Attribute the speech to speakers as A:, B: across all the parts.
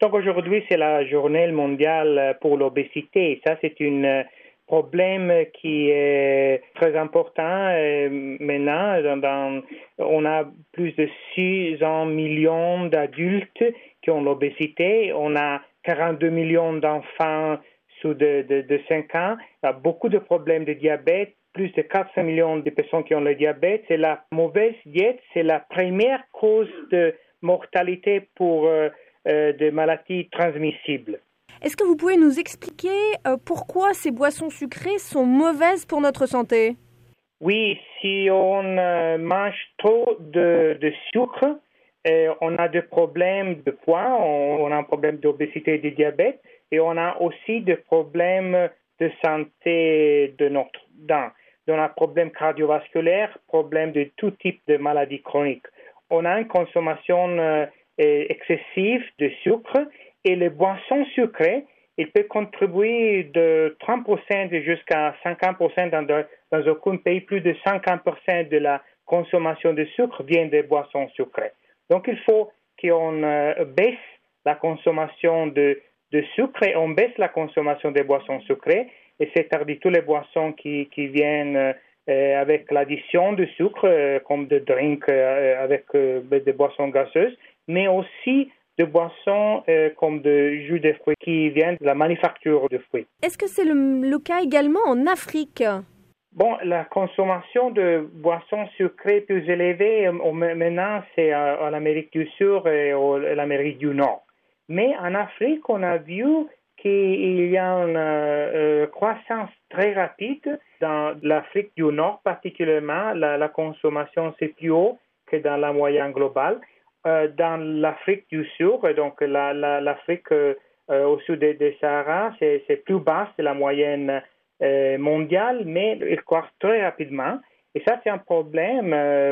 A: Donc aujourd'hui, c'est la journée mondiale pour l'obésité. Ça, c'est un problème qui est très important maintenant. on a plus de 600 millions d'adultes qui ont l'obésité. On a 42 millions d'enfants sous de, de, 5 ans. Y a beaucoup de problèmes de diabète, plus de 400 millions de personnes qui ont le diabète. C'est la mauvaise diète, c'est la première cause de mortalité pour euh, euh, des maladies transmissibles.
B: Est-ce que vous pouvez nous expliquer euh, pourquoi ces boissons sucrées sont mauvaises pour notre santé?
A: Oui, si on mange trop de, sucre, on a des problèmes de poids, on, a un problème d'obésité et de diabète, et on a aussi des problèmes de santé de notre dent. On a problèmes cardiovasculaires, problèmes de tout type de maladies chroniques. On a une consommation euh, excessive de sucre et les boissons sucrées, il peut contribuer de 30% jusqu'à 50% dans, dans aucun pays. Plus de 50% de la consommation de sucre vient des boissons sucrées. Donc, il faut qu'on euh, baisse la consommation de, de sucre et on baisse la consommation des boissons sucrées. Et c'est-à-dire toutes les boissons qui, qui viennent euh, avec l'addition de sucre, euh, comme de drinks euh, avec des boissons gazeuses, mais aussi de boissons comme de jus de fruits qui viennent de la manufacture de fruits.
B: Est-ce que c'est le, cas également en Afrique?
A: Bon, la consommation de boissons sucrées plus élevée maintenant, c'est en Amérique du Sud et en Amérique du Nord. Mais en Afrique, on a vu qu'il y a une euh, croissance très rapide dans l'Afrique du Nord, particulièrement. La, consommation, c'est plus haut que dans la moyenne globale. Euh, dans l'Afrique du Sud, donc l'Afrique euh, au sud des Sahara, c'est plus bas que la moyenne mondiale, mais il croît très rapidement. Et ça, c'est un problème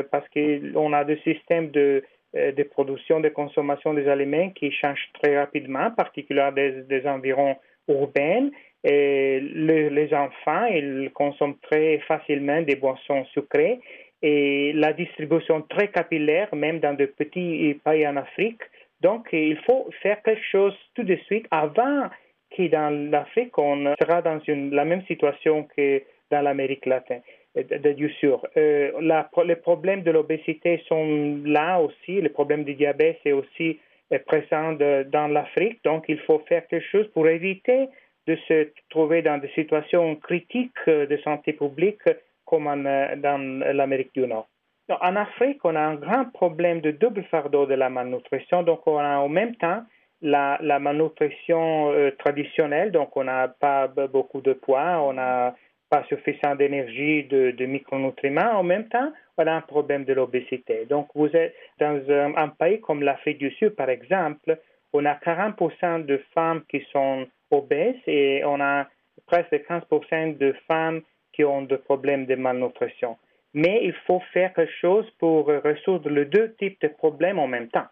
A: parce qu'on a des systèmes de de production, de consommation des aliments qui changent très rapidement, particulièrement des, environs urbains. Les enfants, ils consomment très facilement des boissons sucrées et la distribution très capillaire, même dans de petits pays en Afrique. Donc, il faut faire quelque chose tout de suite avant que dans l'Afrique, on sera dans la même situation que dans l'Amérique latine de sûr. Euh, les problèmes de l'obésité sont là aussi. Les problèmes du diabète c'est aussi euh, présent dans l'Afrique. Donc, il faut faire quelque chose pour éviter de se trouver dans des situations critiques euh, de santé publique comme dans l'Amérique du Nord. en Afrique, on a un grand problème de double fardeau de la malnutrition. Donc, on a en même temps la, malnutrition traditionnelle. Donc, on n'a pas beaucoup de poids. On a pas suffisant d'énergie, de, micronutriments, en même temps, on a un problème de l'obésité. Donc, vous êtes dans un, pays comme l'Afrique du Sud, par exemple, on a 40% de femmes qui sont obèses et on a presque 15% de femmes qui ont des problèmes de malnutrition. Mais il faut faire quelque chose pour résoudre les deux types de problèmes en même temps.